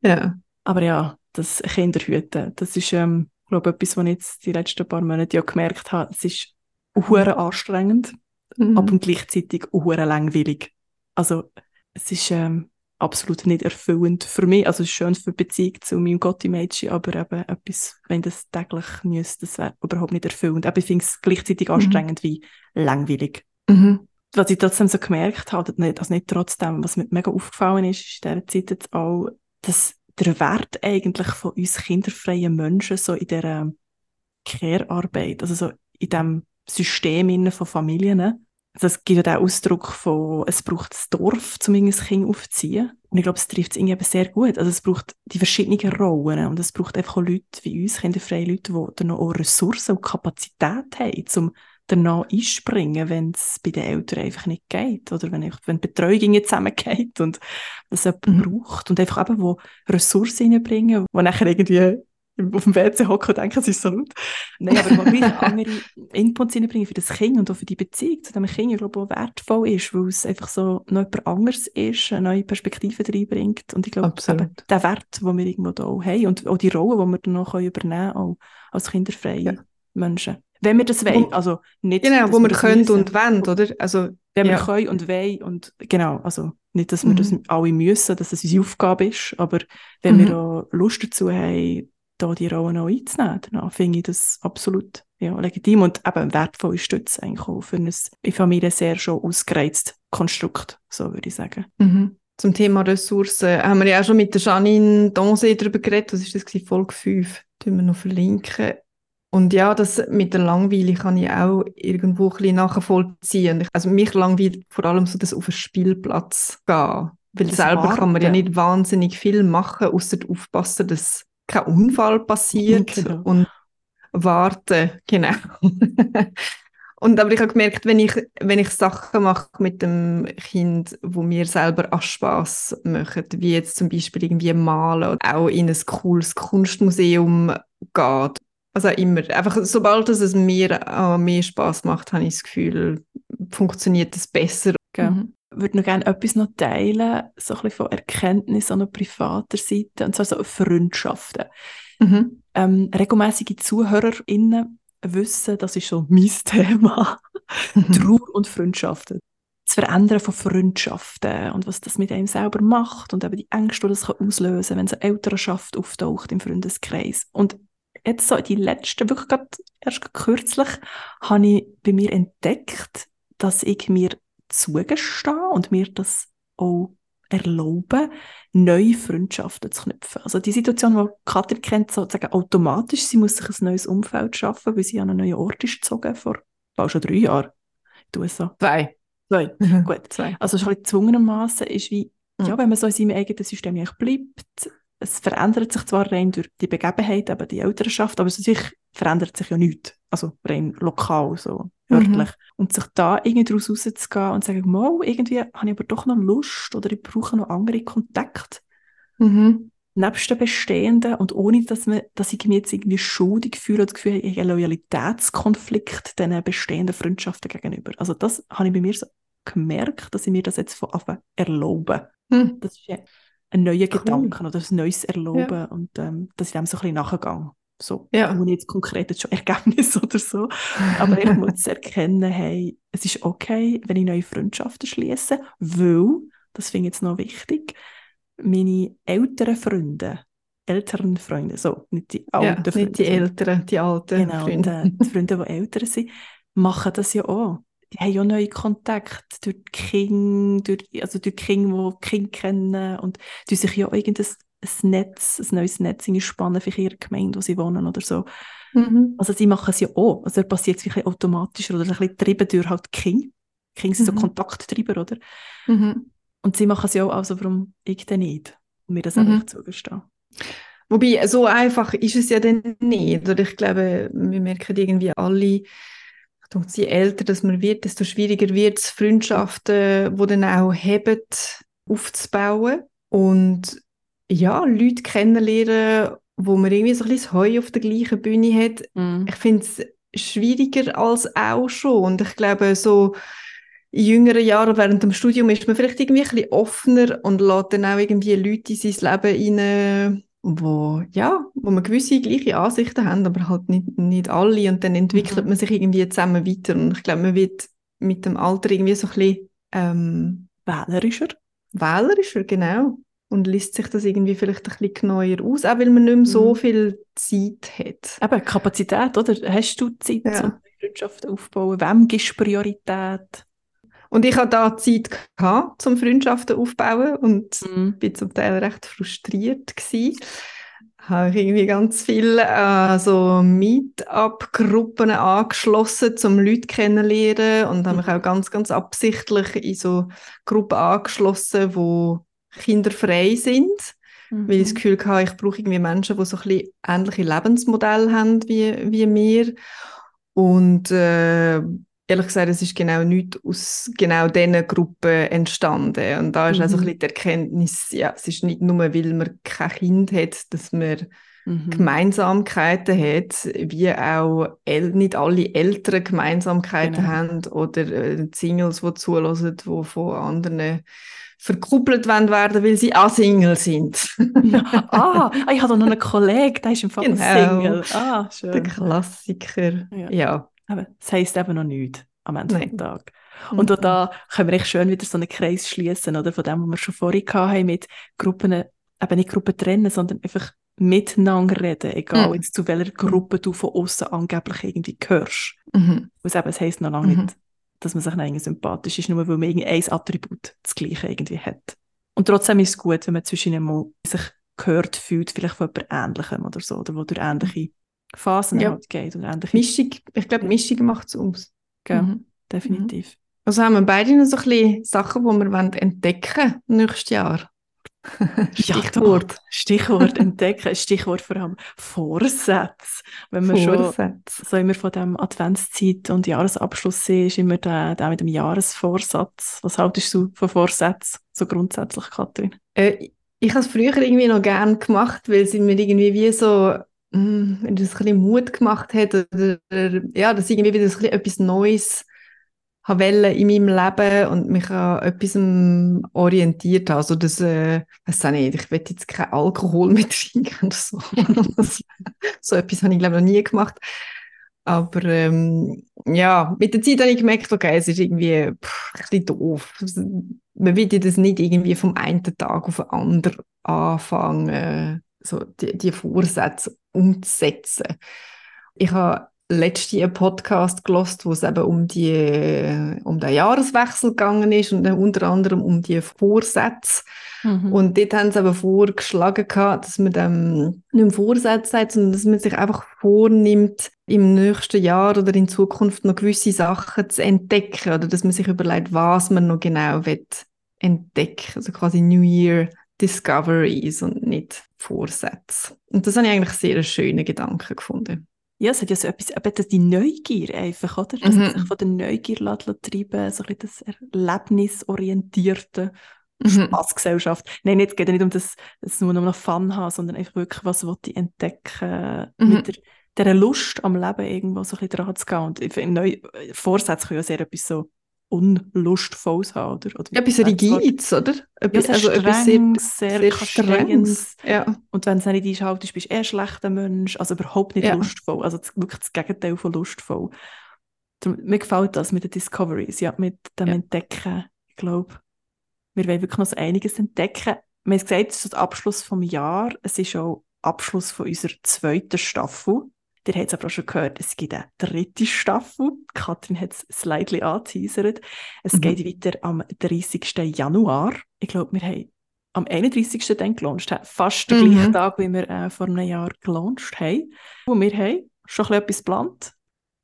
Ja. Aber ja, das Kinderhüten, das ist, ähm, glaube etwas, was ich jetzt die letzten paar Monate ja gemerkt habe. Es ist hure anstrengend, mhm. aber gleichzeitig hure langweilig. Also, es ist, ähm, absolut nicht erfüllend für mich. Also es ist schön für die Beziehung zu meinem Gotti-Mädchen, aber eben etwas, wenn das täglich müsste, das wäre überhaupt nicht erfüllend. Aber ich finde es gleichzeitig mhm. anstrengend wie langweilig. Mhm. Was ich trotzdem so gemerkt habe, also nicht trotzdem, was mir mega aufgefallen ist, ist in dieser Zeit jetzt auch, dass der Wert eigentlich von uns kinderfreien Menschen so in dieser Care-Arbeit, also so in diesem System von Familien, also es gibt ja den Ausdruck von, es braucht das Dorf, um ein Kind aufzuziehen. Und ich glaube, es trifft es irgendwie sehr gut. Also es braucht die verschiedenen Rollen und es braucht einfach auch Leute wie uns, kinderfreie Leute, die dann auch Ressourcen und Kapazität haben, um danach einspringen, wenn es bei den Eltern einfach nicht geht oder wenn, wenn die Betreuung nicht zusammengeht und das jemand mhm. braucht und einfach eben, wo Ressourcen reinbringen, die nachher irgendwie auf dem WC hocken und denken, es ist so laut. Nein, aber man will andere Inputs reinbringen für das Kind und auch für die Beziehung zu dem Kind, ich glaube, auch wertvoll ist, weil es einfach so noch jemand anderes ist, eine neue Perspektive reinbringt. Und ich glaube, eben, der Wert, den wir irgendwo da auch haben und auch die Rolle, die wir dann noch übernehmen können, auch als kinderfreie ja. Menschen. Wenn wir das wollen, also nicht... Genau, wo wir, wir können müssen, und wollen, oder? Also, wenn ja. wir können und wollen und genau, also nicht, dass wir mhm. das alle müssen, dass es unsere Aufgabe ist, aber wenn mhm. wir auch Lust dazu haben, da die Rollen auch einzunehmen. Dann finde ich das absolut ja, legitim und eben wertvolle Stütze eigentlich auch für ein in Familie sehr schon ausgereiztes Konstrukt, so würde ich sagen. Mhm. Zum Thema Ressourcen haben wir ja auch schon mit der Janine Donse darüber geredet. Was ist das gewesen? Folge 5? Tun wir noch verlinken. Und ja, das mit der Langweile kann ich auch irgendwo ein bisschen nachvollziehen. Also mich langweilt vor allem so das auf den Spielplatz gehen. Weil das selber Warten. kann man ja nicht wahnsinnig viel machen, außer aufpassen, dass kein Unfall passiert genau. und warten, genau. und aber ich habe gemerkt, wenn ich, wenn ich Sachen mache mit dem Kind, wo mir selber auch Spaß machen, wie jetzt zum Beispiel irgendwie malen oder auch in ein cooles Kunstmuseum geht, also immer, einfach sobald es mir auch mehr Spaß macht, habe ich das Gefühl, funktioniert es besser. Okay. Mhm würde noch gerne etwas noch teilen, so ein bisschen von Erkenntnissen an privater Seite, und zwar so Freundschaften. Mhm. Ähm, regelmäßige ZuhörerInnen wissen, das ist so mein Thema, mhm. Trauer und Freundschaften. Das Verändern von Freundschaften und was das mit einem selber macht und eben die Ängste, die das auslösen kann, wenn so eine Elternschaft auftaucht im Freundeskreis. Und jetzt so die letzten, wirklich gerade erst kürzlich, habe ich bei mir entdeckt, dass ich mir zugestehen und mir das auch erlauben, neue Freundschaften zu knüpfen. Also die Situation, die Katrin kennt, sozusagen automatisch, sie muss sich ein neues Umfeld schaffen, weil sie an einen neuen Ort ist gezogen, vor bald schon drei Jahren. Du so. Zwei. Zwei, mhm. gut. Zwei. Also schon gezwungenermaßen ist wie, mhm. ja, wenn man so in seinem eigenen System bleibt, es verändert sich zwar rein durch die Begebenheit, aber die Elternschaft, aber sich verändert sich ja nichts. Also rein lokal, so örtlich. Mhm. Und sich da irgendwie daraus rauszugehen und zu sagen, mal, irgendwie habe ich aber doch noch Lust oder ich brauche noch andere Kontakte. Mhm. Nebst den bestehenden und ohne, dass, man, dass ich mich jetzt irgendwie schuldig fühle oder das Gefühl habe, ich einen Loyalitätskonflikt diesen bestehenden Freundschaften gegenüber. Also das habe ich bei mir so gemerkt, dass ich mir das jetzt von Anfang erlaube. Mhm. Das ist ja ein neuer cool. Gedanke oder ein neues Erlauben ja. und ähm, dass ich dem so ein bisschen nachgehe. So, Ja. ohne jetzt konkret jetzt schon Ergebnis oder so. Aber ich muss erkennen, hey, es ist okay, wenn ich neue Freundschaften schließe, weil, das finde ich jetzt noch wichtig, meine älteren Freunde, älteren Freunde, so, nicht die ja, alten Freunde, nicht die Älteren, die alten Genau, Freunde. und, äh, die Freunde, die älter sind, machen das ja auch. Die haben ja neue Kontakte durch die Kinder, durch, also durch die Kinder, die die Kinder kennen und die sich ja irgendein ein Netz, ein neues Netz spannen für ihre Gemeinde, wo sie wohnen oder so. Mhm. Also sie machen es ja auch. Also da passiert es wirklich automatischer oder ein bisschen getrieben durch halt die Kinder. Die Kinder sind Mhm. so Kontakttreiber, oder? Mhm. Und sie machen es ja auch, also warum ich denn nicht? Und mir das Mhm. einfach zugestehen. Wobei, so einfach ist es ja dann nicht. Oder ich glaube, wir merken irgendwie alle, je älter dass man wird, desto schwieriger wird es, Freundschaften, die dann auch haben, aufzubauen. Und ja, Leute kennenlernen, wo man irgendwie so ein bisschen Heu auf der gleichen Bühne hat. Mhm. Ich finde es schwieriger als auch schon. Und ich glaube, so in jüngeren Jahren während dem Studium ist man vielleicht irgendwie ein bisschen offener und lässt dann auch irgendwie Leute in sein Leben rein, wo, ja, wo man gewisse gleiche Ansichten haben, aber halt nicht, nicht alle. Und dann entwickelt Mhm. man sich irgendwie zusammen weiter. Und ich glaube, man wird mit dem Alter irgendwie so ein bisschen ähm, Wählerischer. wählerischer, genau. Und liest sich das irgendwie vielleicht ein bisschen genauer aus, auch weil man nicht mehr so Mhm. viel Zeit hat. Eben, Kapazität, oder? Hast du Zeit, Ja. um Freundschaften aufzubauen? Wem gibst du Priorität? Und ich hatte da Zeit gehabt, zum Freundschaften aufbauen und Mhm. bin zum Teil recht frustriert gsi. Habe ich irgendwie ganz viele äh, so Meetup-Gruppen angeschlossen, zum Leute kennenlernen und habe mich Mhm. auch ganz, ganz absichtlich in so Gruppen angeschlossen, wo kinderfrei sind, weil ich das Gefühl hatte, ich brauche irgendwie Menschen, die so ein bisschen ähnliche Lebensmodelle haben wie, wie mir. Und äh, ehrlich gesagt, es ist genau nichts aus genau diesen Gruppen entstanden. Und da ist also ein Mhm. bisschen die Erkenntnis, ja, es ist nicht nur, weil man kein Kind hat, dass man Mhm. Gemeinsamkeiten hat, wie auch El nicht alle Eltern Gemeinsamkeiten Genau. haben oder äh, Singles, die zulassen, die von anderen verkuppelt werden, weil sie auch Single sind. ah, ah, ich habe noch einen Kollegen, der ist im Fall Genau. Single. Ah, Der schön. Klassiker. Ja. Ja. Das heisst eben noch nichts am Ende des Tages. Und auch Mhm. da können wir echt schön wieder so einen Kreis schließen, oder? Von dem, was wir schon vorhin hatten, mit Gruppen, eben nicht Gruppen trennen, sondern einfach miteinander reden, egal Mhm. jetzt zu welcher Gruppe du von außen angeblich irgendwie gehörst. Mhm. Und eben, es heisst noch lange Mhm. nicht, dass man sich irgendwie sympathisch ist, nur weil man irgendein Attribut das Gleiche irgendwie hat. Und trotzdem ist es gut, wenn man zwischen mal sich gehört fühlt, vielleicht von jemand Ähnlichem oder so, oder wo durch ähnliche Phasen Ja. halt geht oder ähnliche Mischung, ich glaube, Mischung macht es aus. Gell? Mhm. definitiv. Also haben wir beide noch so ein bisschen Sachen, die wir wollen entdecken nächstes Jahr. Stichwort. doch. Stichwort entdecken, Stichwort vor allem Vorsätze. Wenn man schon Vorsätze. so immer von dem Adventszeit und Jahresabschluss sehen, ist immer der, der mit dem Jahresvorsatz. Was haltest du von Vorsätzen so grundsätzlich, Katrin? Äh, ich habe es früher irgendwie noch gern gemacht, weil sie mir irgendwie wie so, wenn das ein bisschen Mut gemacht hat, oder, ja, dass ich irgendwie wieder ein bisschen etwas Neues habe wollen in meinem Leben und mich an etwas orientiert habe. Also das, äh, weiß auch nicht, ich will jetzt keinen Alkohol mehr trinken oder so. so etwas habe ich glaube ich noch nie gemacht. Aber ähm, ja, mit der Zeit habe ich gemerkt, okay, es ist irgendwie pff, ein bisschen doof. Man will ja das nicht irgendwie vom einen Tag auf den anderen anfangen, so die, die Vorsätze umzusetzen. Ich habe letzte einen Podcast gelost, wo es eben um die um den Jahreswechsel gegangen ist und unter anderem um die Vorsätze. Mhm. Und dort haben sie aber vorgeschlagen, gehabt, dass man dann nicht mehr Vorsätze sagt, sondern dass man sich einfach vornimmt, im nächsten Jahr oder in Zukunft noch gewisse Sachen zu entdecken oder dass man sich überlegt, was man noch genau will entdecken. Also quasi New Year Discoveries und nicht Vorsätze. Und das habe ich eigentlich sehr einen schönen Gedanken gefunden. Ja, es hat ja so etwas, eben das- die Neugier einfach, oder? Dass man Mhm. sich von der Neugier treiben so ein bisschen das erlebnisorientierte Mhm. Spaßgesellschaft. Nein, jetzt geht es nicht um das, das nur noch Fun haben, sondern einfach wirklich, was ich entdecken, Mhm. mit der, der Lust am Leben irgendwo so ein bisschen dran zu gehen. Und neu, Vorsätze können ja sehr etwas so Unlustvolles haben, oder? oder etwas Rigides, oder? Etwas, ja, also etwas sehr, sehr, sehr strenges. Ja. Und wenn du es nicht einschaltest, bist du eher ein schlechter Mensch, also überhaupt nicht ja. lustvoll, also wirklich das Gegenteil von lustvoll. Mir gefällt das mit den Discoveries, ja, mit dem ja. Entdecken. Ich glaube, wir wollen wirklich noch so einiges entdecken. Wir haben gesagt, es ist der Abschluss des Jahres, es ist auch Abschluss von unserer zweiten Staffel. Ihr habt es aber auch schon gehört, es gibt eine dritte Staffel. Katrin hat es slightly angeteasert. Es mhm. geht weiter am 30. Januar. Ich glaube, wir haben am 31. dann gelauncht. Fast den mhm. gleichen Tag, wie wir äh, vor einem Jahr gelauncht haben. Und wir haben schon etwas geplant.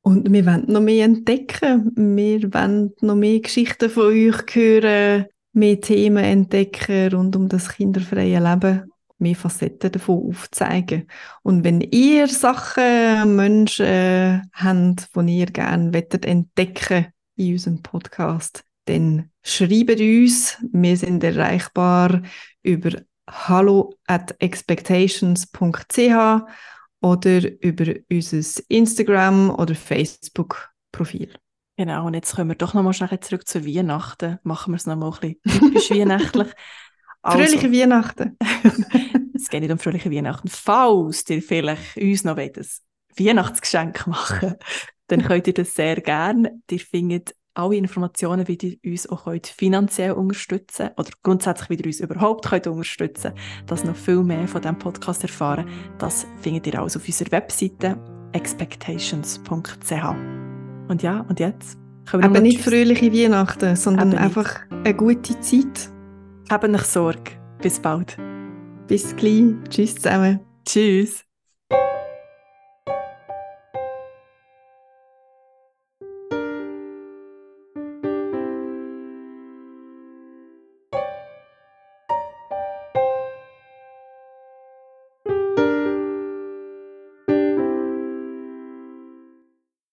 Und wir wollen noch mehr entdecken. Wir wollen noch mehr Geschichten von euch hören, mehr Themen entdecken rund um das kinderfreie Leben mehr Facetten davon aufzeigen. Und wenn ihr Sachen, Menschen äh, habt, die ihr gerne entdecken in unserem Podcast, dann schreibt uns. Wir sind erreichbar über hallo at expectations.ch oder über unser Instagram oder Facebook-Profil. Genau, und jetzt kommen wir doch nochmal schnell zurück zu Weihnachten. Machen wir es nochmal ein bisschen typisch weihnachtlich. Also, fröhliche Weihnachten. es geht nicht um fröhliche Weihnachten. Falls ihr vielleicht uns noch ein Weihnachtsgeschenk machen dann könnt ihr das sehr gerne. Ihr findet alle Informationen, wie ihr uns auch könnt finanziell unterstützen oder grundsätzlich, wie ihr uns überhaupt könnt unterstützen könnt, dass noch viel mehr von diesem Podcast erfahren. Das findet ihr alles auf unserer Webseite expectations.ch. Und ja, und jetzt? Aber nicht fröhliche Weihnachten, sondern einfach eine gute Zeit. Habt euch Sorge. Bis bald. Bis gleich. Tschüss zusammen. Tschüss.